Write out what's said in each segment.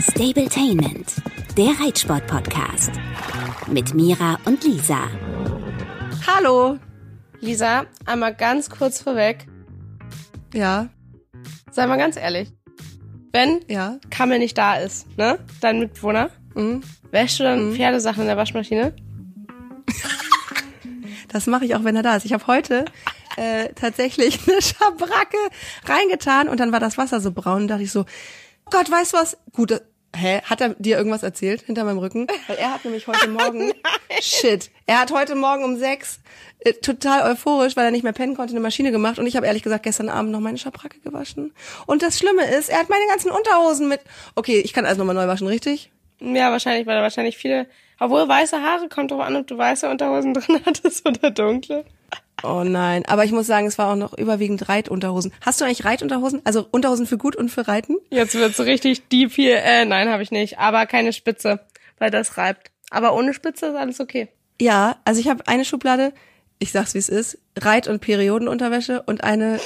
Stabletainment, der Reitsport-Podcast. Mit Mira und Lisa. Hallo. Lisa, einmal ganz kurz vorweg. Ja, Sei mal ganz ehrlich. Wenn ja. Kammel nicht da ist, ne? Dein Mitbewohner, Mhm. wäschst du dann Pferdesachen in der Waschmaschine? Das mache ich auch, wenn er da ist. Ich habe heute äh, tatsächlich eine Schabracke reingetan und dann war das Wasser so braun und dachte ich so, oh Gott, weißt du was? Gut, äh, hä? Hat er dir irgendwas erzählt hinter meinem Rücken? Weil er hat nämlich heute Morgen, shit, er hat heute Morgen um sechs äh, total euphorisch, weil er nicht mehr pennen konnte, eine Maschine gemacht und ich habe ehrlich gesagt gestern Abend noch meine Schabracke gewaschen. Und das Schlimme ist, er hat meine ganzen Unterhosen mit. Okay, ich kann alles nochmal neu waschen, richtig? Ja, wahrscheinlich, weil da wahrscheinlich viele, obwohl weiße Haare, kommt drauf an, ob du weiße Unterhosen drin hattest oder dunkle. Oh nein, aber ich muss sagen, es war auch noch überwiegend Reitunterhosen. Hast du eigentlich Reitunterhosen? Also Unterhosen für gut und für Reiten? Jetzt wird's richtig deep hier. Äh, nein, habe ich nicht. Aber keine Spitze, weil das reibt. Aber ohne Spitze ist alles okay. Ja, also ich habe eine Schublade, ich sag's wie es ist, Reit- und Periodenunterwäsche und eine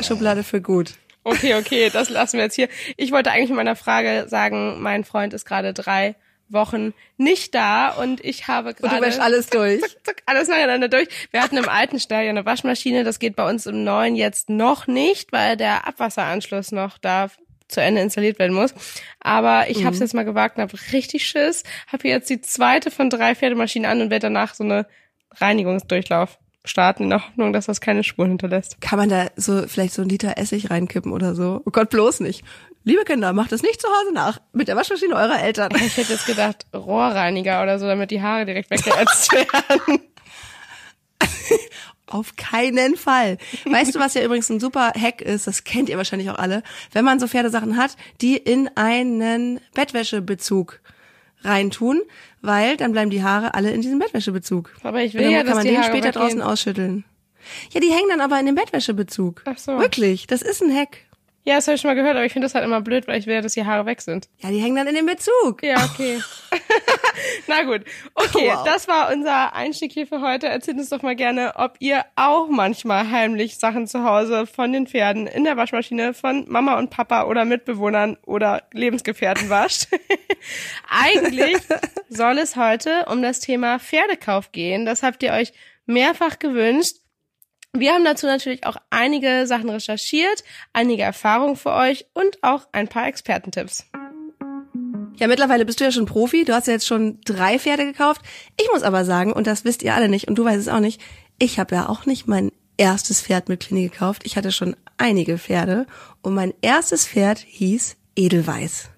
Schublade für gut. Okay, okay, das lassen wir jetzt hier. Ich wollte eigentlich in meiner Frage sagen, mein Freund ist gerade drei Wochen nicht da und ich habe Und gerade du wäschst alles durch. zack, zack, alles nacheinander durch. Wir hatten im alten Stall ja eine Waschmaschine, das geht bei uns im neuen jetzt noch nicht, weil der Abwasseranschluss noch da zu Ende installiert werden muss. Aber ich habe es jetzt mal gewagt und habe richtig Schiss. Habe jetzt die zweite von drei Pferdemaschinen an und werde danach so eine Reinigungsdurchlauf starten in der Hoffnung, dass das keine Spuren hinterlässt. Kann man da so vielleicht so einen Liter Essig reinkippen oder so? Oh Gott, bloß nicht. Liebe Kinder, macht es nicht zu Hause nach. Mit der Waschmaschine eurer Eltern. Ich hätte jetzt gedacht, Rohrreiniger oder so, damit die Haare direkt weggeätzt werden. Auf keinen Fall. Weißt du, was ja übrigens ein super Hack ist, das kennt ihr wahrscheinlich auch alle, wenn man so Pferdesachen hat, die in einen Bettwäschebezug reintun, weil dann bleiben die Haare alle in diesem Bettwäschebezug. Aber ich will dann ja, kann dass man die den Haare später weggehen. draußen ausschütteln. Ja, die hängen dann aber in dem Bettwäschebezug. Ach so. Wirklich, das ist ein Hack. Ja, das habe ich schon mal gehört, aber ich finde das halt immer blöd, weil ich will, ja, dass die Haare weg sind. Ja, die hängen dann in dem Bezug. Ja, okay. Na gut. Okay, Wow. das war unser Einstieg hier für heute. Erzählt uns doch mal gerne, ob ihr auch manchmal heimlich Sachen zu Hause von den Pferden in der Waschmaschine von Mama und Papa oder Mitbewohnern oder Lebensgefährten wascht. Eigentlich soll es heute um das Thema Pferdekauf gehen. Das habt ihr euch mehrfach gewünscht. Wir haben dazu natürlich auch einige Sachen recherchiert, einige Erfahrungen für euch und auch ein paar Expertentipps. Ja, mittlerweile bist du ja schon Profi. Du hast ja jetzt schon drei Pferde gekauft. Ich muss aber sagen, und das wisst ihr alle nicht, und du weißt es auch nicht, ich habe ja auch nicht mein erstes Pferd mit Klini gekauft. Ich hatte schon einige Pferde. Und mein erstes Pferd hieß Edelweiß.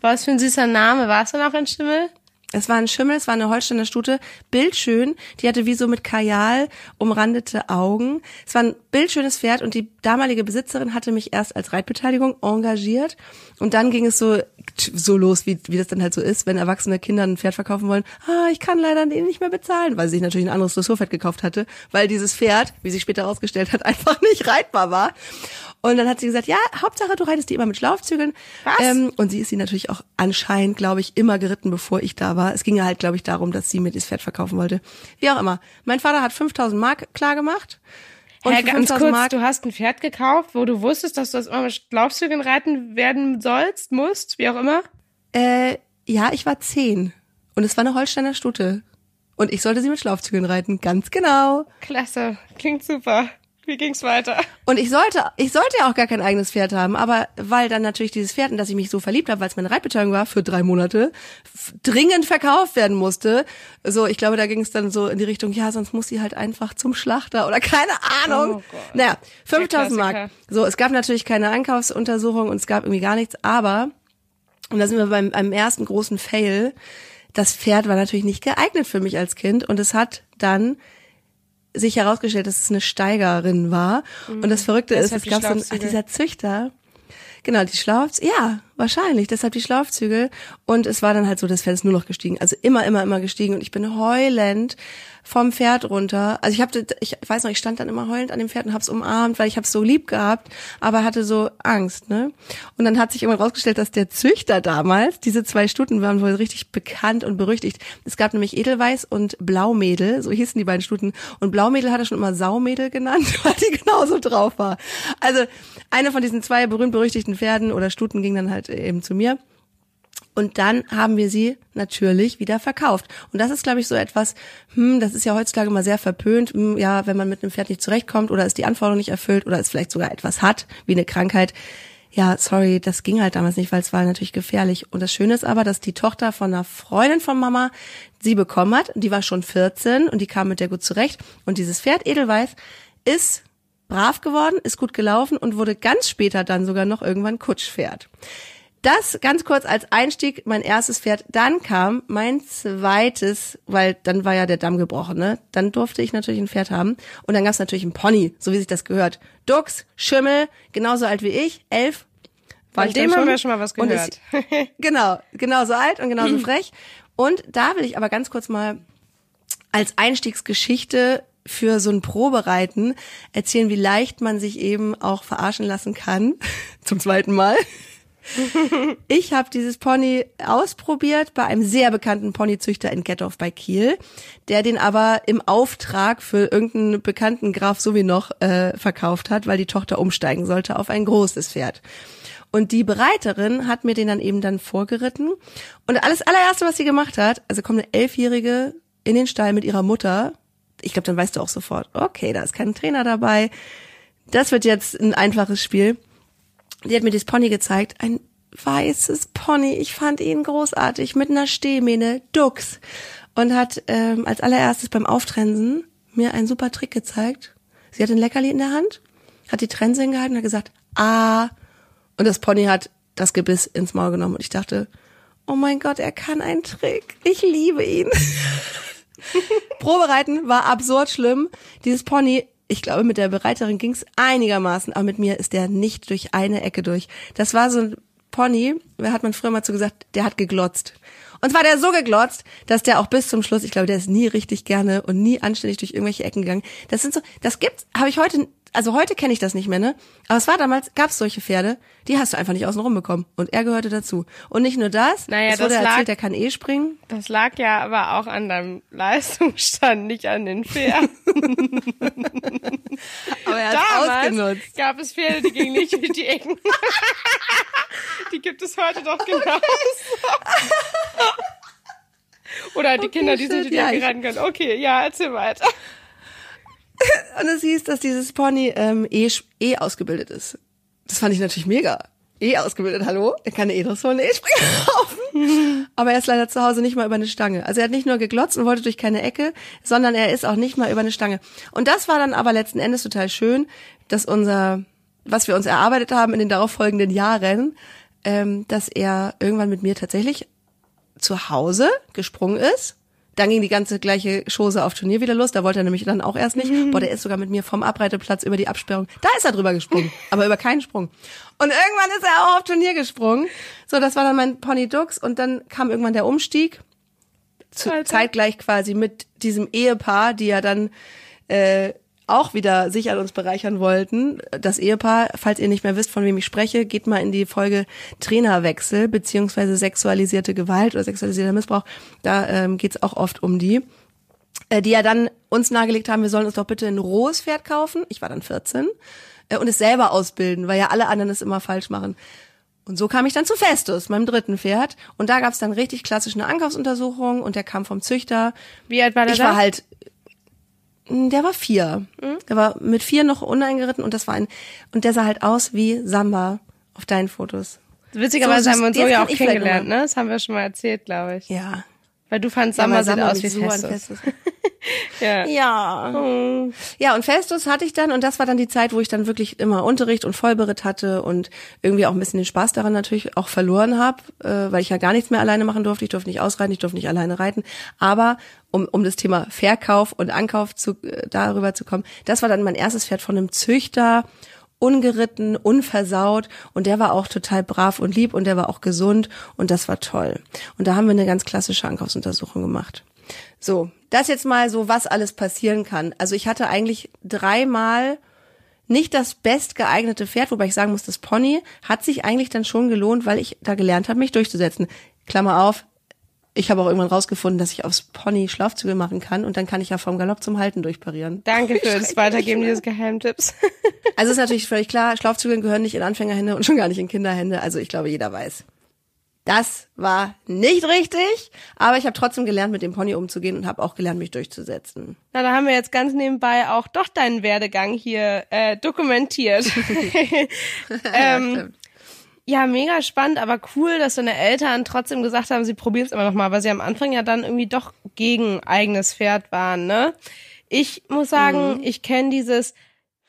Was für ein süßer Name. Warst du noch ein Schimmel? Es war ein Schimmel, es war eine Holsteiner Stute, bildschön. Die hatte wie so mit Kajal umrandete Augen. Es war ein bildschönes Pferd und die damalige Besitzerin hatte mich erst als Reitbeteiligung engagiert. Und dann ging es so, so los, wie, wie das dann halt so ist, wenn erwachsene Kinder ein Pferd verkaufen wollen. Ah, ich kann leider den nicht mehr bezahlen, weil sie sich natürlich ein anderes Dressurpferd gekauft hatte, weil dieses Pferd, wie sich später herausgestellt hat, einfach nicht reitbar war. Und dann hat sie gesagt, ja, Hauptsache du reitest die immer mit Schlaufzügeln. Was? Ähm, und sie ist sie natürlich auch anscheinend, glaube ich, immer geritten, bevor ich da war. Es ging ja halt, glaube ich, darum, dass sie mir dieses Pferd verkaufen wollte. Wie auch immer. Mein Vater hat 5000 Mark klar gemacht. Und für ganz 5000 kurz, Mark, du hast ein Pferd gekauft, wo du wusstest, dass du das immer mit Schlaufzügen reiten werden sollst, musst, wie auch immer? äh, ja, ich war 10. Und es war eine Holsteiner Stute. Und ich sollte sie mit Schlaufzügeln reiten. Ganz genau. Klasse, klingt super. Wie ging's weiter? Und ich sollte, ich sollte ja auch gar kein eigenes Pferd haben, aber weil dann natürlich dieses Pferd, in das ich mich so verliebt habe, weil es meine Reitbeteiligung war für drei Monate, dringend verkauft werden musste. So, ich glaube, da ging es dann so in die Richtung, ja, sonst muss sie halt einfach zum Schlachter oder keine Ahnung. Oh Gott. naja, 5000 Mark. So, es gab natürlich keine Einkaufsuntersuchung und es gab irgendwie gar nichts, aber, und da sind wir beim, beim ersten großen Fail, das Pferd war natürlich nicht geeignet für mich als Kind und es hat dann sich herausgestellt, dass es eine Steigerin war. Und das Verrückte ist, Deshalb es gab so ein, ach, Schlafzüge. dieser Züchter, genau, die Schlaufz, ja, wahrscheinlich. Deshalb die Schlaufzügel. Und es war dann halt so, das Pferd ist nur noch gestiegen. Also immer, immer, immer gestiegen. Und ich bin heulend vom Pferd runter. Also ich habe, ich weiß noch, ich stand dann immer heulend an dem Pferd und hab's umarmt, weil ich hab's so lieb gehabt, aber hatte so Angst, ne? Und dann hat sich irgendwann rausgestellt, dass der Züchter damals, diese zwei Stuten waren wohl richtig bekannt und berüchtigt. Es gab nämlich Edelweiß und Blaumädel, so hießen die beiden Stuten. Und Blaumädel hat er schon immer Saumädel genannt, weil die genauso drauf war. Also eine von diesen zwei berühmt-berüchtigten Pferden oder Stuten ging dann halt eben zu mir. Und dann haben wir sie natürlich wieder verkauft. Und das ist, glaube ich, so etwas, hm, das ist ja heutzutage immer sehr verpönt. Hm, ja, wenn man mit einem Pferd nicht zurechtkommt oder es die Anforderung nicht erfüllt oder es vielleicht sogar etwas hat, wie eine Krankheit. Ja, sorry, das ging halt damals nicht, weil es war natürlich gefährlich. Und das Schöne ist aber, dass die Tochter von einer Freundin von Mama sie bekommen hat. Die war schon 14 und die kam mit der gut zurecht. Und dieses Pferd Edelweiß ist brav geworden, ist gut gelaufen und wurde ganz später dann sogar noch irgendwann Kutschpferd. Das ganz kurz als Einstieg, mein erstes Pferd. Dann kam mein zweites, weil dann war ja der Damm gebrochen, ne? Dann durfte ich natürlich ein Pferd haben. Und dann gab es natürlich einen Pony, so wie sich das gehört. Dux, Schimmel, genauso alt wie ich, elf. War Von dem haben wir schon mal was gehört. Ist, genau, genauso alt und genauso frech. Und da will ich aber ganz kurz mal als Einstiegsgeschichte für so ein Probereiten erzählen, wie leicht man sich eben auch verarschen lassen kann. Zum zweiten Mal. ich habe dieses Pony ausprobiert bei einem sehr bekannten Ponyzüchter in Gettorf bei Kiel, der den aber im Auftrag für irgendeinen bekannten Graf so wie noch äh, verkauft hat, weil die Tochter umsteigen sollte auf ein großes Pferd. Und die Bereiterin hat mir den dann eben dann vorgeritten. Und alles allererste, was sie gemacht hat, also kommt eine Elfjährige in den Stall mit ihrer Mutter, ich glaube, dann weißt du auch sofort, okay, da ist kein Trainer dabei. Das wird jetzt ein einfaches Spiel. Die hat mir das Pony gezeigt, ein weißes Pony. Ich fand ihn großartig mit einer Stehmähne, Dux. Und hat ähm, als allererstes beim Auftrensen mir einen super Trick gezeigt. Sie hat ein Leckerli in der Hand, hat die Trense hingehalten und hat gesagt, ah. Und das Pony hat das Gebiss ins Maul genommen. Und ich dachte, oh mein Gott, er kann einen Trick. Ich liebe ihn. Probereiten war absurd schlimm. Dieses Pony, ich glaube, mit der Bereiterin ging's einigermaßen, aber mit mir ist der nicht durch eine Ecke durch. Das war so ein Pony, wer hat man früher mal zu gesagt, der hat geglotzt. Und zwar der so geglotzt, dass der auch bis zum Schluss, ich glaube, der ist nie richtig gerne und nie anständig durch irgendwelche Ecken gegangen. Das sind so, das gibt's, habe ich heute also heute kenne ich das nicht mehr, ne? Aber es war damals, gab es solche Pferde, die hast du einfach nicht außen rum bekommen. Und er gehörte dazu. Und nicht nur das, naja, es wurde das erzählt, lag, der kann eh springen. Das lag ja aber auch an deinem Leistungsstand, nicht an den Pferden. aber er hat ausgenutzt. gab es Pferde, die gingen nicht durch die Ecken. die gibt es heute doch genauso. Oder die okay, Kinder, die sich durch die Ecke rennen können. Okay, ja, erzähl weiter. Und es hieß, dass dieses Pony ähm, eh, eh ausgebildet ist. Das fand ich natürlich mega. Eh ausgebildet, hallo? Er kann eh Dressur eh springen laufen. Aber er ist leider zu Hause nicht mal über eine Stange. Also er hat nicht nur geglotzt und wollte durch keine Ecke, sondern er ist auch nicht mal über eine Stange. Und das war dann aber letzten Endes total schön, dass unser, was wir uns erarbeitet haben in den darauffolgenden Jahren, ähm, dass er irgendwann mit mir tatsächlich zu Hause gesprungen ist dann ging die ganze gleiche Chose auf Turnier wieder los. Da wollte er nämlich dann auch erst nicht. Mhm. Boah, der ist sogar mit mir vom Abreiteplatz über die Absperrung. Da ist er drüber gesprungen, aber über keinen Sprung. Und irgendwann ist er auch auf Turnier gesprungen. So, das war dann mein Pony Dux. Und dann kam irgendwann der Umstieg. Zu, zeitgleich quasi mit diesem Ehepaar, die ja dann äh, auch wieder sich an uns bereichern wollten. Das Ehepaar, falls ihr nicht mehr wisst, von wem ich spreche, geht mal in die Folge Trainerwechsel beziehungsweise sexualisierte Gewalt oder sexualisierter Missbrauch. Da ähm, geht auch oft um die. Äh, die ja dann uns nahegelegt haben, wir sollen uns doch bitte ein rohes Pferd kaufen. Ich war dann 14 äh, und es selber ausbilden, weil ja alle anderen es immer falsch machen. Und so kam ich dann zu Festus, meinem dritten Pferd. Und da gab es dann richtig klassisch eine Ankaufsuntersuchung und der kam vom Züchter. Wie alt war der? Ich war halt der war vier. Mhm. Der war mit vier noch uneingeritten und das war ein, und der sah halt aus wie Samba auf deinen Fotos. Witzigerweise so, haben wir uns so ja auch kennengelernt, ne? Das haben wir schon mal erzählt, glaube ich. Ja. Weil du fandst ja, Samba sieht aus wie Festus. Festus. ja. Ja. Oh. Ja, und Festus hatte ich dann und das war dann die Zeit, wo ich dann wirklich immer Unterricht und Vollberitt hatte und irgendwie auch ein bisschen den Spaß daran natürlich auch verloren habe, äh, weil ich ja gar nichts mehr alleine machen durfte. Ich durfte nicht ausreiten, ich durfte nicht alleine reiten. Aber um, um das Thema Verkauf und Ankauf zu, äh, darüber zu kommen, das war dann mein erstes Pferd von einem Züchter ungeritten, unversaut und der war auch total brav und lieb und der war auch gesund und das war toll. Und da haben wir eine ganz klassische Ankaufsuntersuchung gemacht. So, das jetzt mal so, was alles passieren kann. Also ich hatte eigentlich dreimal nicht das bestgeeignete Pferd, wobei ich sagen muss, das Pony hat sich eigentlich dann schon gelohnt, weil ich da gelernt habe, mich durchzusetzen. Klammer auf, ich habe auch irgendwann rausgefunden, dass ich aufs Pony Schlafzüge machen kann und dann kann ich ja vom Galopp zum Halten durchparieren. Danke für das Weitergeben dieses Geheimtipps. Also ist natürlich völlig klar, Schlafzüge gehören nicht in Anfängerhände und schon gar nicht in Kinderhände. Also ich glaube, jeder weiß. Das war nicht richtig, aber ich habe trotzdem gelernt, mit dem Pony umzugehen und habe auch gelernt, mich durchzusetzen. Na, da haben wir jetzt ganz nebenbei auch doch deinen Werdegang hier äh, dokumentiert. ähm, ja, mega spannend, aber cool, dass deine Eltern trotzdem gesagt haben, sie probieren es immer noch mal, weil sie am Anfang ja dann irgendwie doch gegen eigenes Pferd waren, ne? Ich muss sagen, mhm. ich kenne dieses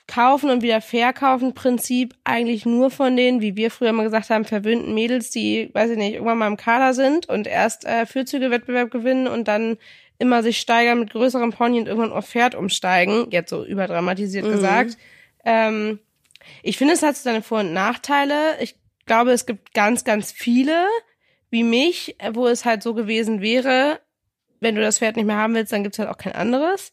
Kaufen und wieder Verkaufen Prinzip eigentlich nur von denen, wie wir früher mal gesagt haben, verwöhnten Mädels, die, weiß ich nicht, irgendwann mal im Kader sind und erst äh, Fürzüge-Wettbewerb gewinnen und dann immer sich steigern mit größerem Pony und irgendwann auf Pferd umsteigen, jetzt so überdramatisiert mhm. gesagt. Ähm, ich finde, es hat seine Vor- und Nachteile. Ich glaube, es gibt ganz, ganz viele wie mich, wo es halt so gewesen wäre, wenn du das Pferd nicht mehr haben willst, dann gibt's halt auch kein anderes.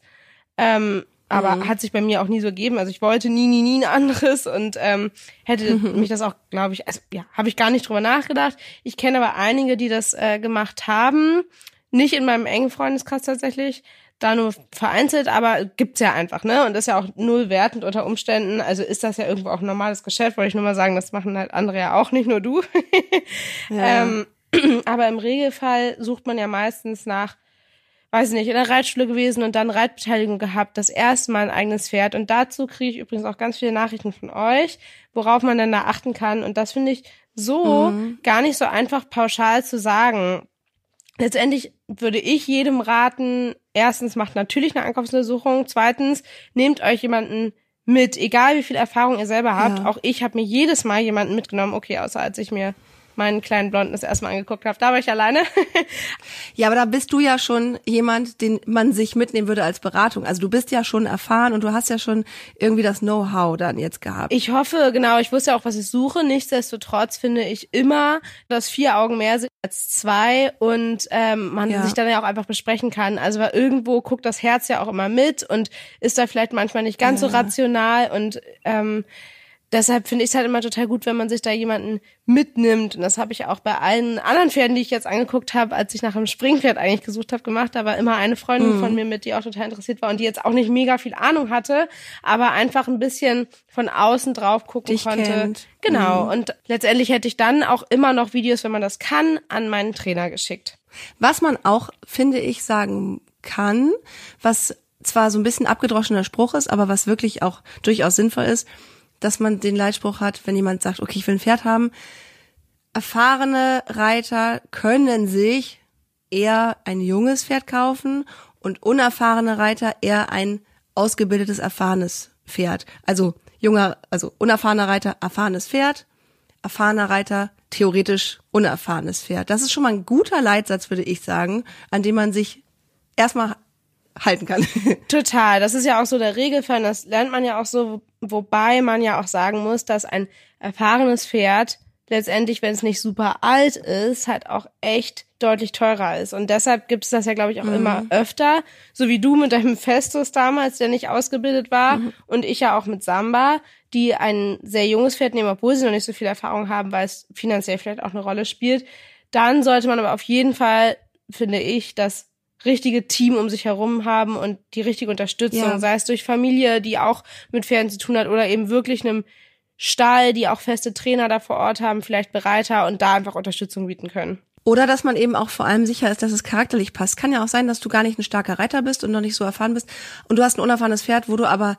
Ähm, aber mhm. hat sich bei mir auch nie so gegeben. Also ich wollte nie, nie, nie ein anderes und ähm, hätte mich das auch, glaube ich, also ja, habe ich gar nicht drüber nachgedacht. Ich kenne aber einige, die das äh, gemacht haben. Nicht in meinem engen Freundeskreis tatsächlich, da nur vereinzelt, aber gibt's ja einfach, ne? Und das ist ja auch null wertend unter Umständen. Also ist das ja irgendwo auch ein normales Geschäft, wollte ich nur mal sagen, das machen halt andere ja auch, nicht nur du. ja. ähm, aber im Regelfall sucht man ja meistens nach, weiß ich nicht, in der Reitschule gewesen und dann Reitbeteiligung gehabt, das erste Mal ein eigenes Pferd. Und dazu kriege ich übrigens auch ganz viele Nachrichten von euch, worauf man dann da achten kann. Und das finde ich so mhm. gar nicht so einfach pauschal zu sagen letztendlich würde ich jedem raten, erstens macht natürlich eine Ankaufsuntersuchung, zweitens nehmt euch jemanden mit, egal wie viel Erfahrung ihr selber habt. Ja. Auch ich habe mir jedes Mal jemanden mitgenommen, okay, außer als ich mir meinen kleinen Blonden das erstmal angeguckt habe. Da war ich alleine. ja, aber da bist du ja schon jemand, den man sich mitnehmen würde als Beratung. Also du bist ja schon erfahren und du hast ja schon irgendwie das Know-how dann jetzt gehabt. Ich hoffe, genau, ich wusste ja auch, was ich suche. Nichtsdestotrotz finde ich immer, dass vier Augen mehr sind als zwei und ähm, man ja. sich dann ja auch einfach besprechen kann. Also weil irgendwo guckt das Herz ja auch immer mit und ist da vielleicht manchmal nicht ganz ja. so rational und ähm, deshalb finde ich es halt immer total gut, wenn man sich da jemanden mitnimmt. Und das habe ich auch bei allen anderen Pferden, die ich jetzt angeguckt habe, als ich nach einem Springpferd eigentlich gesucht habe, gemacht. Da war immer eine Freundin mhm. von mir mit, die auch total interessiert war und die jetzt auch nicht mega viel Ahnung hatte, aber einfach ein bisschen von außen drauf gucken Dich konnte. Kennt. Genau. Mhm. Und letztendlich hätte ich dann auch immer noch Videos, wenn man das kann, an meinen Trainer geschickt. Was man auch, finde ich, sagen kann, was zwar so ein bisschen abgedroschener Spruch ist, aber was wirklich auch durchaus sinnvoll ist, dass man den Leitspruch hat, wenn jemand sagt, okay, ich will ein Pferd haben. Erfahrene Reiter können sich eher ein junges Pferd kaufen und unerfahrene Reiter eher ein ausgebildetes, erfahrenes Pferd. Also junger, also unerfahrener Reiter, erfahrenes Pferd, erfahrener Reiter, theoretisch unerfahrenes Pferd. Das ist schon mal ein guter Leitsatz, würde ich sagen, an dem man sich erstmal halten kann. Total. Das ist ja auch so der Regelfall. Das lernt man ja auch so, wobei man ja auch sagen muss, dass ein erfahrenes Pferd letztendlich, wenn es nicht super alt ist, halt auch echt deutlich teurer ist. Und deshalb gibt es das ja, glaube ich, auch mhm. immer öfter. So wie du mit deinem Festus damals, der nicht ausgebildet war. Mhm. Und ich ja auch mit Samba, die ein sehr junges Pferd nehmen, obwohl sie noch nicht so viel Erfahrung haben, weil es finanziell vielleicht auch eine Rolle spielt. Dann sollte man aber auf jeden Fall, finde ich, das richtige Team um sich herum haben und die richtige Unterstützung, ja. sei es durch Familie, die auch mit Pferden zu tun hat oder eben wirklich einem Stall, die auch feste Trainer da vor Ort haben, vielleicht Bereiter und da einfach Unterstützung bieten können. Oder dass man eben auch vor allem sicher ist, dass es charakterlich passt. Kann ja auch sein, dass du gar nicht ein starker Reiter bist und noch nicht so erfahren bist und du hast ein unerfahrenes Pferd, wo du aber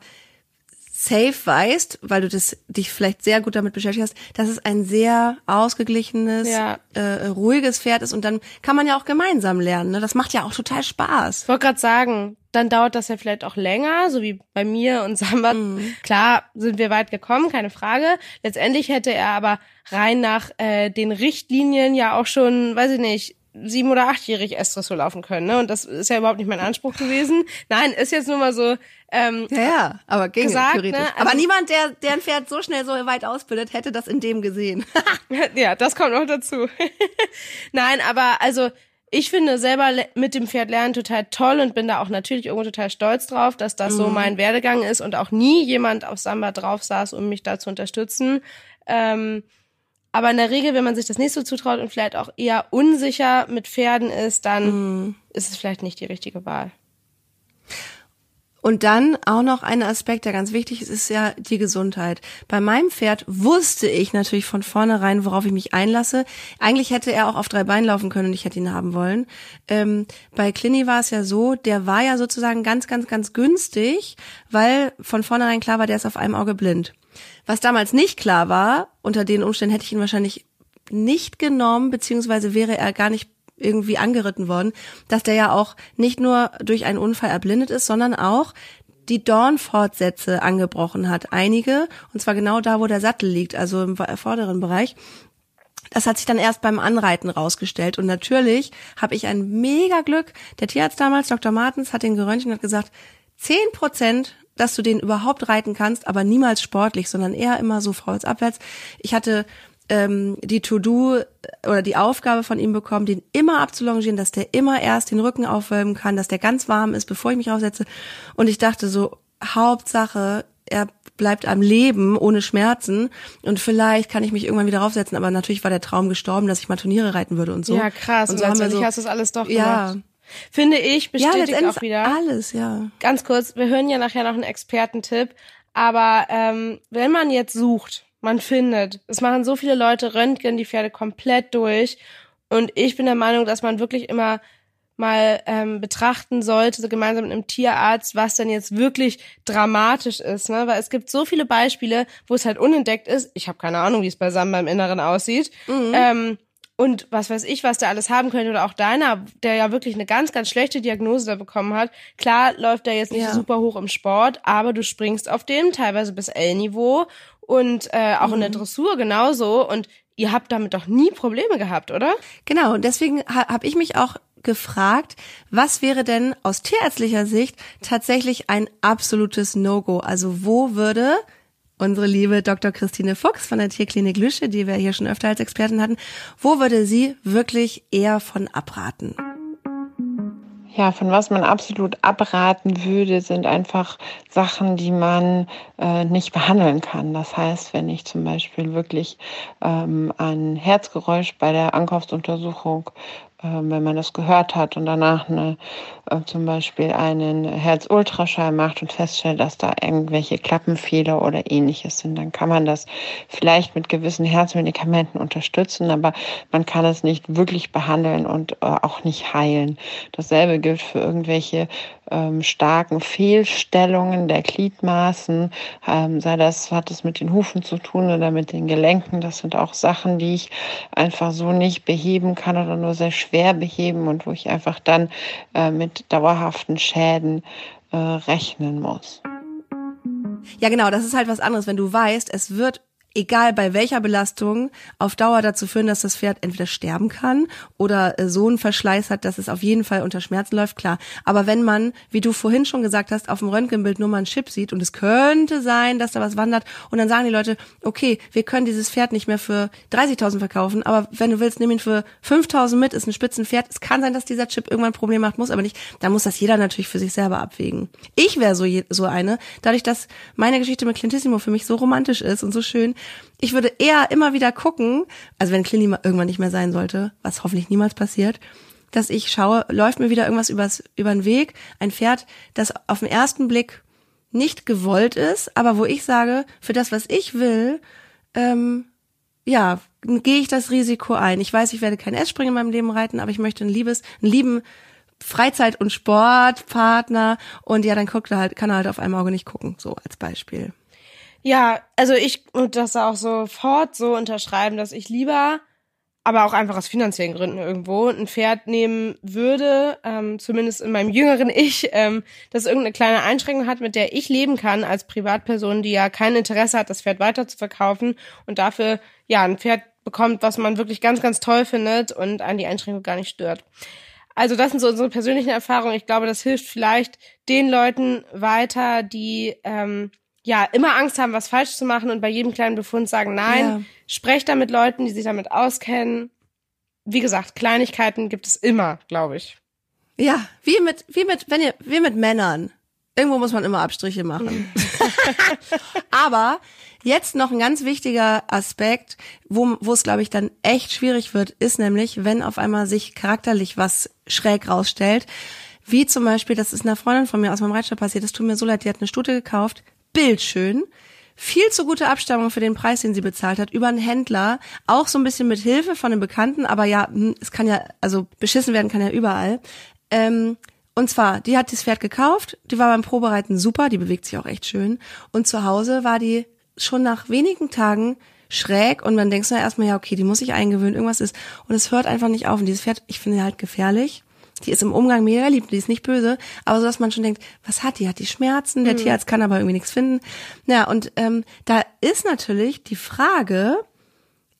safe weißt, weil du das dich vielleicht sehr gut damit beschäftigt hast, dass es ein sehr ausgeglichenes, ja. äh, ruhiges Pferd ist und dann kann man ja auch gemeinsam lernen. Ne? Das macht ja auch total Spaß. Ich wollte gerade sagen, dann dauert das ja vielleicht auch länger, so wie bei mir und Samba. Mhm. Klar sind wir weit gekommen, keine Frage. Letztendlich hätte er aber rein nach äh, den Richtlinien ja auch schon, weiß ich nicht, sieben- oder achtjährig Estressur laufen können. Ne? Und das ist ja überhaupt nicht mein Anspruch gewesen. Nein, ist jetzt nur mal so. Ähm, Ja, ja, aber ging Gesagt, theoretisch. ne? aber Also- niemand, der, der ein Pferd so schnell so weit ausbildet, hätte das in dem gesehen. ja, das kommt noch dazu. Nein, aber also ich finde selber mit dem Pferd lernen total toll und bin da auch natürlich irgendwo total stolz drauf, dass das so mein Werdegang ist und auch nie jemand auf Samba drauf saß, um mich da zu unterstützen. Ähm, aber in der Regel, wenn man sich das nicht so zutraut und vielleicht auch eher unsicher mit Pferden ist, dann ist es vielleicht nicht die richtige Wahl. Und dann auch noch ein Aspekt, der ganz wichtig ist, ist ja die Gesundheit. Bei meinem Pferd wusste ich natürlich von vornherein, worauf ich mich einlasse. Eigentlich hätte er auch auf drei Beinen laufen können und ich hätte ihn haben wollen. Ähm, bei Clini war es ja so, der war ja sozusagen ganz, ganz, ganz günstig, weil von vornherein klar war, der ist auf einem Auge blind. Was damals nicht klar war, unter den Umständen hätte ich ihn wahrscheinlich nicht genommen, beziehungsweise wäre er gar nicht irgendwie angeritten worden, dass der ja auch nicht nur durch einen Unfall erblindet ist, sondern auch die Dornfortsätze angebrochen hat. Einige, und zwar genau da, wo der Sattel liegt, also im vorderen Bereich. Das hat sich dann erst beim Anreiten rausgestellt. Und natürlich habe ich ein mega Glück. Der Tierarzt damals, Dr. Martens, hat den geröntgt und hat gesagt, 10 Prozent, dass du den überhaupt reiten kannst, aber niemals sportlich, sondern eher immer so faulsabwärts. Ich hatte ähm, die To-Do oder die Aufgabe von ihm bekommen, den immer abzulongieren, dass der immer erst den Rücken aufwölben kann, dass der ganz warm ist, bevor ich mich raussetze. Und ich dachte so, Hauptsache, er bleibt am Leben ohne Schmerzen und vielleicht kann ich mich irgendwann wieder raufsetzen. Aber natürlich war der Traum gestorben, dass ich mal Turniere reiten würde und so. Ja, krass. Und Und, so haben wir so, hast das alles doch ja, gemacht. Finde ich, ja, bestätigt letztendlich auch wieder. alles, ja. ganz kurz, wir hören ja nachher noch einen Expertentipp, aber ähm, wenn man jetzt sucht, man findet, es machen so viele Leute Röntgen die Pferde komplett durch und ich bin der Meinung, dass man wirklich immer mal ähm, betrachten sollte, so gemeinsam mit einem Tierarzt, was denn jetzt wirklich dramatisch ist, ne? Weil es gibt so viele Beispiele, wo es halt unentdeckt ist. Ich habe keine Ahnung, wie es bei Sam beim Inneren aussieht. Ähm, und was weiß ich, was der alles haben könnte, oder auch deiner, der ja wirklich eine ganz, ganz schlechte Diagnose da bekommen hat. Klar läuft er jetzt nicht Ja. super hoch im Sport, aber du springst auf dem, teilweise bis L-Niveau und äh, auch in der Dressur genauso. Und ihr habt damit doch nie Probleme gehabt, oder? Genau, und deswegen ha habe ich mich auch gefragt, was wäre denn aus tierärztlicher Sicht tatsächlich ein absolutes No-Go? Also wo würde unsere liebe Dr. Christine Fuchs von der Tierklinik Lüsche, die wir hier schon öfter als Expertin hatten, wo würde sie wirklich eher von abraten? Ja, von was man absolut abraten würde, sind einfach Sachen, die man äh, nicht behandeln kann. Das heißt, wenn ich zum Beispiel wirklich ähm, ein Herzgeräusch bei der Ankaufsuntersuchung, wenn man das gehört hat und danach eine, äh, zum Beispiel einen Herzultraschall macht und feststellt, dass da irgendwelche Klappenfehler oder ähnliches sind, dann kann man das vielleicht mit gewissen Herzmedikamenten unterstützen, aber man kann es nicht wirklich behandeln und äh, auch nicht heilen. Dasselbe gilt für irgendwelche ähm, starken Fehlstellungen der Gliedmaßen, ähm, sei das, hat es mit den Hufen zu tun oder mit den Gelenken. Das sind auch Sachen, die ich einfach so nicht beheben kann oder nur sehr schwer beheben und wo ich einfach dann äh, mit dauerhaften Schäden äh, rechnen muss. Ja, genau, das ist halt was anderes, wenn du weißt, es wird egal bei welcher Belastung auf Dauer dazu führen, dass das Pferd entweder sterben kann oder äh, so einen Verschleiß hat, dass es auf jeden Fall unter Schmerzen läuft, klar. Aber wenn man, wie du vorhin schon gesagt hast, auf dem Röntgenbild nur mal einen Chip sieht und es könnte sein, dass da was wandert und dann sagen die Leute, okay, wir können dieses Pferd nicht mehr für 30.000 verkaufen, aber wenn du willst, nimm ihn für 5.000 mit, ist ein Spitzenpferd. Es kann sein, dass dieser Chip irgendwann ein Problem macht, muss aber nicht. Da muss das jeder natürlich für sich selber abwägen. Ich wäre so, so eine, dadurch, dass meine Geschichte mit Clintissimo für mich so romantisch ist und so schön, ich würde eher immer wieder gucken, also wenn Clini irgendwann nicht mehr sein sollte, was hoffentlich niemals passiert, dass ich schaue, läuft mir wieder irgendwas übers, über den Weg, ein Pferd, das auf den ersten Blick nicht gewollt ist, aber wo ich sage, für das, was ich will, ähm, ja, gehe ich das Risiko ein. Ich weiß, ich werde kein S-Springen in meinem Leben reiten, aber ich möchte ein liebes, einen lieben Freizeit- und Sportpartner und ja, dann guckt er halt, kann er halt auf einem Auge nicht gucken, so als Beispiel. Ja, also ich und das auch sofort so unterschreiben, dass ich lieber, aber auch einfach aus finanziellen Gründen irgendwo, ein Pferd nehmen würde, ähm, zumindest in meinem jüngeren Ich, ähm, das irgendeine kleine Einschränkung hat, mit der ich leben kann als Privatperson, die ja kein Interesse hat, das Pferd weiter zu verkaufen und dafür ja ein Pferd bekommt, was man wirklich ganz, ganz toll findet und an die Einschränkung gar nicht stört. Also das sind so unsere persönlichen Erfahrungen. Ich glaube, das hilft vielleicht den Leuten weiter, die ähm, ja immer Angst haben, was falsch zu machen und bei jedem kleinen Befund sagen, nein, Ja. sprecht da mit Leuten, die sich damit auskennen. Wie gesagt, Kleinigkeiten gibt es immer, glaube ich. Ja, wie mit, wie mit, wenn ihr, wie mit Männern. Irgendwo muss man immer Abstriche machen. Aber jetzt noch ein ganz wichtiger Aspekt, wo, wo es, glaube ich, dann echt schwierig wird, ist nämlich, wenn auf einmal sich charakterlich was schräg rausstellt. Wie zum Beispiel, das ist einer Freundin von mir aus meinem Reitstall passiert, das tut mir so leid, die hat eine Stute gekauft, bildschön, viel zu gute Abstammung für den Preis, den sie bezahlt hat, über einen Händler, auch so ein bisschen mit Hilfe von einem Bekannten, aber ja, hm, es kann ja, also beschissen werden kann ja überall. Ähm, und zwar, die hat das Pferd gekauft, die war beim Probereiten super, die bewegt sich auch echt schön. Und zu Hause war die schon nach wenigen Tagen schräg und dann denkst du ja erstmal, ja, okay, die muss sich eingewöhnen, irgendwas ist. Und es hört einfach nicht auf. Und dieses Pferd, ich finde halt gefährlich. Die ist im Umgang mega lieb, die ist nicht böse, aber so, dass man schon denkt, was hat die? Hat die Schmerzen? Der Tierarzt kann aber irgendwie nichts finden. Ja, und ähm, da ist natürlich die Frage,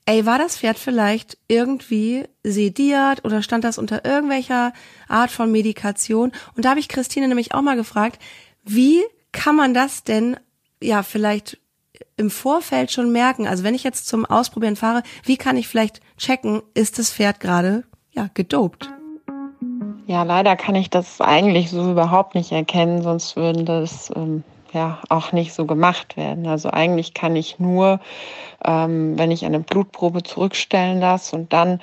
ey, war das Pferd vielleicht irgendwie sediert oder stand das unter irgendwelcher Art von Medikation? Und da habe ich Christine nämlich auch mal gefragt, wie kann man das denn ja vielleicht im Vorfeld schon merken? Also wenn ich jetzt zum Ausprobieren fahre, wie kann ich vielleicht checken, ist das Pferd gerade ja gedopt? Ja, leider kann ich das eigentlich so überhaupt nicht erkennen, sonst würden das ähm, ja auch nicht so gemacht werden. Also eigentlich kann ich nur, ähm, wenn ich eine Blutprobe zurückstellen lasse und dann,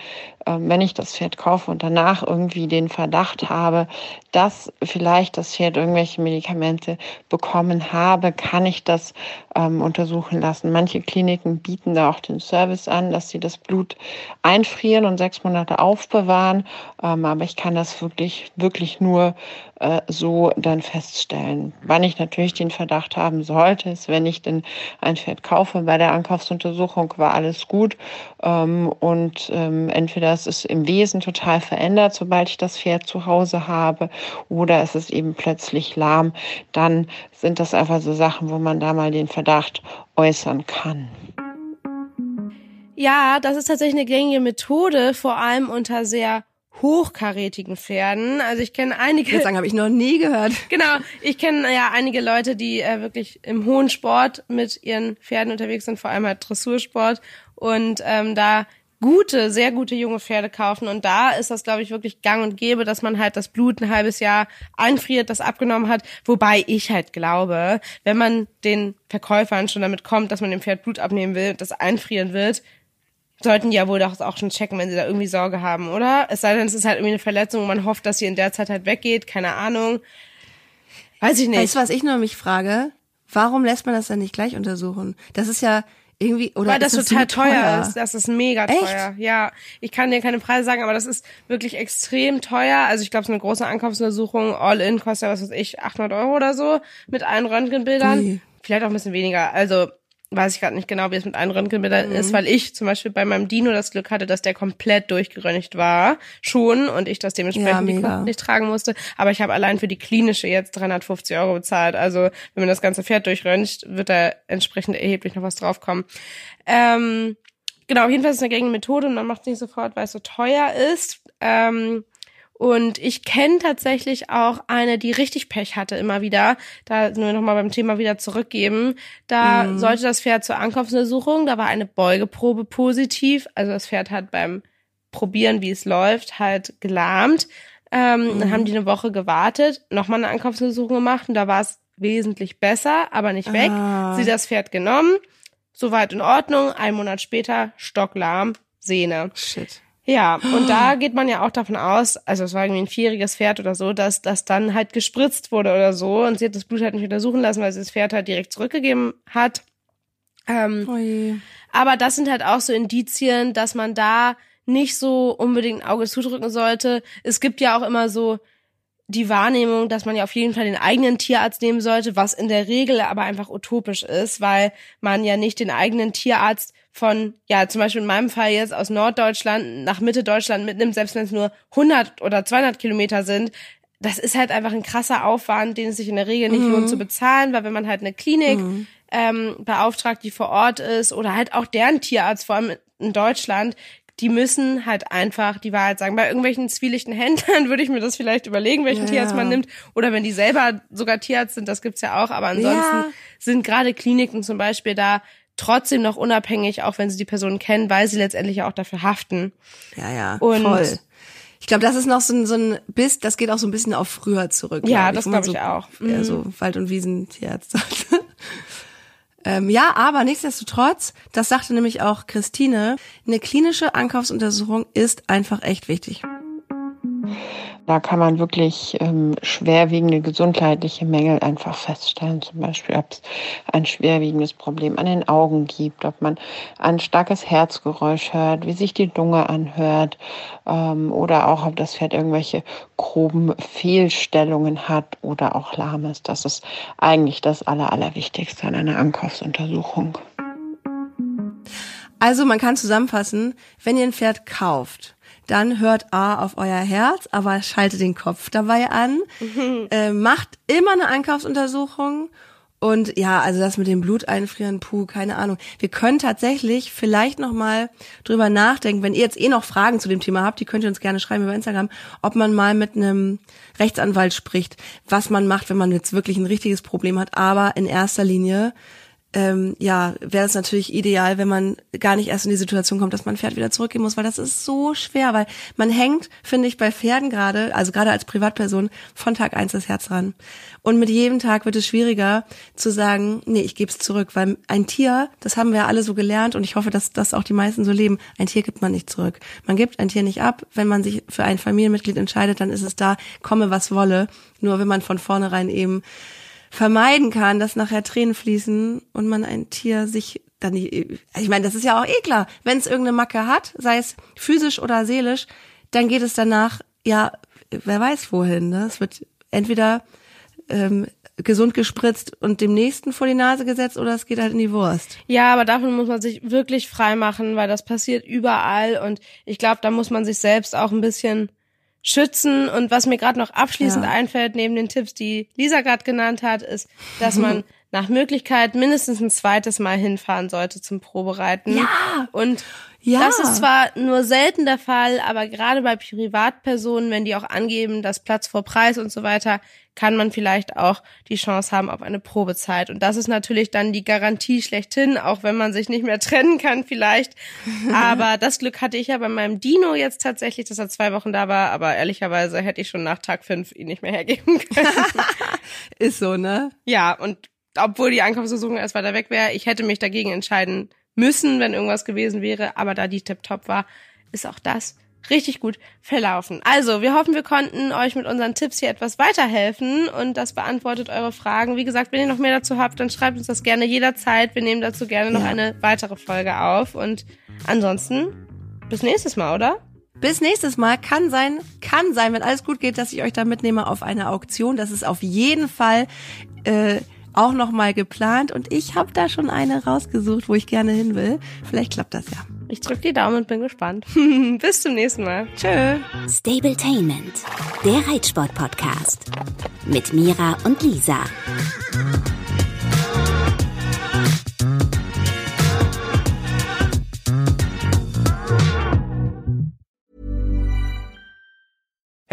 wenn ich das Pferd kaufe und danach irgendwie den Verdacht habe, dass vielleicht das Pferd irgendwelche Medikamente bekommen habe, kann ich das ähm, untersuchen lassen. Manche Kliniken bieten da auch den Service an, dass sie das Blut einfrieren und sechs Monate aufbewahren. Ähm, aber ich kann das wirklich, wirklich nur äh, so dann feststellen. Wann ich natürlich den Verdacht haben sollte, ist, wenn ich denn ein Pferd kaufe, bei der Ankaufsuntersuchung war alles gut ähm, und ähm, entweder es ist im Wesen total verändert, sobald ich das Pferd zu Hause habe, oder es ist eben plötzlich lahm, dann sind das einfach so Sachen, wo man da mal den Verdacht äußern kann. Ja, das ist tatsächlich eine gängige Methode, vor allem unter sehr hochkarätigen Pferden. Also ich kenne einige. Jetzt sagen, habe ich noch nie gehört. Genau, ich kenne ja einige Leute, die äh, wirklich im hohen Sport mit ihren Pferden unterwegs sind, vor allem halt Dressursport und ähm, da gute, sehr gute junge Pferde kaufen. Und da ist das, glaube ich, wirklich gang und gäbe, dass man halt das Blut ein halbes Jahr einfriert, das abgenommen hat. Wobei ich halt glaube, wenn man den Verkäufern schon damit kommt, dass man dem Pferd Blut abnehmen will, das einfrieren wird, sollten die ja wohl doch auch schon checken, wenn sie da irgendwie Sorge haben, oder? Es sei denn, es ist halt irgendwie eine Verletzung und man hofft, dass sie in der Zeit halt weggeht, keine Ahnung. Weiß ich nicht. Weißt du, was ich nur mich frage? Warum lässt man das dann nicht gleich untersuchen? Das ist ja irgendwie oder Weil das total so teuer, ist. Das ist mega Echt? teuer. Ja, ich kann dir keine Preise sagen, aber das ist wirklich extrem teuer. Also ich glaube, so eine große Ankaufsuntersuchung, all in, kostet ja, was weiß ich, 800 Euro oder so mit allen Röntgenbildern. Ui. Vielleicht auch ein bisschen weniger. Also weiß ich gerade nicht genau, wie es mit allen Röntgenbildern Mhm. ist, weil ich zum Beispiel bei meinem Dino das Glück hatte, dass der komplett durchgeröntgt war, schon, und ich das Ja, dementsprechend. Kosten nicht tragen musste. Aber ich habe allein für die klinische jetzt 350 Euro bezahlt. Also wenn man das ganze Pferd durchröntgt, wird da entsprechend erheblich noch was draufkommen. Ähm, genau, auf jeden Fall ist es eine gängige Methode und man macht es nicht sofort, weil es so teuer ist. Ähm, und ich kenne tatsächlich auch eine, die richtig Pech hatte immer wieder. Da nur noch mal beim Thema wieder zurückgeben. Da sollte das Pferd zur Ankaufsuntersuchung, da war eine Beugeprobe positiv. Also das Pferd hat beim Probieren, wie es läuft, halt gelahmt. Ähm, Dann haben die eine Woche gewartet, nochmal eine Ankaufsuntersuchung gemacht und da war es wesentlich besser, aber nicht weg. Ah. Sie das Pferd genommen, soweit in Ordnung. Ein Monat später stocklahm, Sehne. Shit. Ja, und da geht man ja auch davon aus, also es war irgendwie ein vierjähriges Pferd oder so, dass das dann halt gespritzt wurde oder so und sie hat das Blut halt nicht untersuchen lassen, weil sie das Pferd halt direkt zurückgegeben hat. Ähm, Ui. aber das sind halt auch so Indizien, dass man da nicht so unbedingt ein Auge zudrücken sollte. Es gibt ja auch immer so die Wahrnehmung, dass man ja auf jeden Fall den eigenen Tierarzt nehmen sollte, was in der Regel aber einfach utopisch ist, weil man ja nicht den eigenen Tierarzt von, ja, zum Beispiel in meinem Fall jetzt aus Norddeutschland nach Mitte Deutschland mitnimmt, selbst wenn es nur 100 oder 200 Kilometer sind. Das ist halt einfach ein krasser Aufwand, den es sich in der Regel nicht lohnt zu bezahlen, weil wenn man halt eine Klinik ähm, beauftragt, die vor Ort ist oder halt auch deren Tierarzt, vor allem in Deutschland, die müssen halt einfach die Wahrheit sagen. Bei irgendwelchen zwielichten Händlern würde ich mir das vielleicht überlegen, welchen Ja, Tierarzt man nimmt. Oder wenn die selber sogar Tierarzt sind, das gibt's ja auch. Aber ansonsten Ja. sind gerade Kliniken zum Beispiel da trotzdem noch unabhängig, auch wenn sie die Person kennen, weil sie letztendlich auch dafür haften. Ja, ja, Und- voll. Ich glaube, das ist noch so ein, so ein Biss, das geht auch so ein bisschen auf früher zurück. Ja, das wo man glaub ich so, auch. Mhm. Ja, so Wald- und Wiesentierärzte. ähm, ja, aber nichtsdestotrotz, das sagte nämlich auch Christine, eine klinische Ankaufsuntersuchung ist einfach echt wichtig. Da kann man wirklich ähm, schwerwiegende gesundheitliche Mängel einfach feststellen. Zum Beispiel, ob es ein schwerwiegendes Problem an den Augen gibt, ob man ein starkes Herzgeräusch hört, wie sich die Lunge anhört ähm, oder auch, ob das Pferd irgendwelche groben Fehlstellungen hat oder auch lahm ist. Das ist eigentlich das Aller, Allerwichtigste an einer Ankaufsuntersuchung. Also man kann zusammenfassen, wenn ihr ein Pferd kauft, dann hört A auf euer Herz, aber schaltet den Kopf dabei an, äh, macht immer eine Einkaufsuntersuchung und ja, also das mit dem Blut einfrieren, puh, keine Ahnung. Wir können tatsächlich vielleicht noch mal drüber nachdenken, wenn ihr jetzt eh noch Fragen zu dem Thema habt, die könnt ihr uns gerne schreiben über Instagram, ob man mal mit einem Rechtsanwalt spricht, was man macht, wenn man jetzt wirklich ein richtiges Problem hat, aber in erster Linie ähm, ja, wäre es natürlich ideal, wenn man gar nicht erst in die Situation kommt, dass man Pferd wieder zurückgeben muss, weil das ist so schwer, weil man hängt, finde ich, bei Pferden gerade, also gerade als Privatperson, von Tag eins das Herz ran. Und mit jedem Tag wird es schwieriger zu sagen, nee, ich gebe es zurück, weil ein Tier, das haben wir ja alle so gelernt und ich hoffe, dass das auch die meisten so leben, ein Tier gibt man nicht zurück. Man gibt ein Tier nicht ab. Wenn man sich für ein Familienmitglied entscheidet, dann ist es da, komme was wolle. Nur wenn man von vornherein eben vermeiden kann, dass nachher Tränen fließen und man ein Tier sich dann nicht, ich meine, das ist ja auch eh klar, wenn es irgendeine Macke hat, sei es physisch oder seelisch, dann geht es danach, ja, wer weiß wohin, ne? Es wird entweder ähm, gesund gespritzt und dem nächsten vor die Nase gesetzt oder es geht halt in die Wurst. Ja, aber davon muss man sich wirklich frei machen, weil das passiert überall und ich glaube, da muss man sich selbst auch ein bisschen schützen. Und was mir gerade noch abschließend Ja. einfällt, neben den Tipps, die Lisa gerade genannt hat, ist, dass man nach Möglichkeit mindestens ein zweites Mal hinfahren sollte zum Probereiten. Ja. Und Ja. das ist zwar nur selten der Fall, aber gerade bei Privatpersonen, wenn die auch angeben, dass Platz vor Preis und so weiter, kann man vielleicht auch die Chance haben auf eine Probezeit. Und das ist natürlich dann die Garantie schlechthin, auch wenn man sich nicht mehr trennen kann vielleicht. Aber das Glück hatte ich ja bei meinem Dino jetzt tatsächlich, dass er zwei Wochen da war. Aber ehrlicherweise hätte ich schon nach Tag fünf ihn nicht mehr hergeben können. Ist so, ne? ja, und obwohl die Ankaufsversuchung erst weiter weg wäre, ich hätte mich dagegen entscheiden müssen, wenn irgendwas gewesen wäre. Aber da die Tip-Top war, ist auch das richtig gut verlaufen. Also, wir hoffen, wir konnten euch mit unseren Tipps hier etwas weiterhelfen und das beantwortet eure Fragen. Wie gesagt, wenn ihr noch mehr dazu habt, dann schreibt uns das gerne jederzeit. Wir nehmen dazu gerne noch Ja. eine weitere Folge auf und ansonsten bis nächstes Mal, oder? Bis nächstes Mal kann sein, kann sein, wenn alles gut geht, dass ich euch da mitnehme auf eine Auktion. Das ist auf jeden Fall äh, auch noch mal geplant und ich habe da schon eine rausgesucht, wo ich gerne hin will. Vielleicht klappt das ja. Ich drück die Daumen und bin gespannt. bis zum nächsten Mal. Tschö. Stabletainment, der Reitsport-Podcast. Mit Mira und Lisa.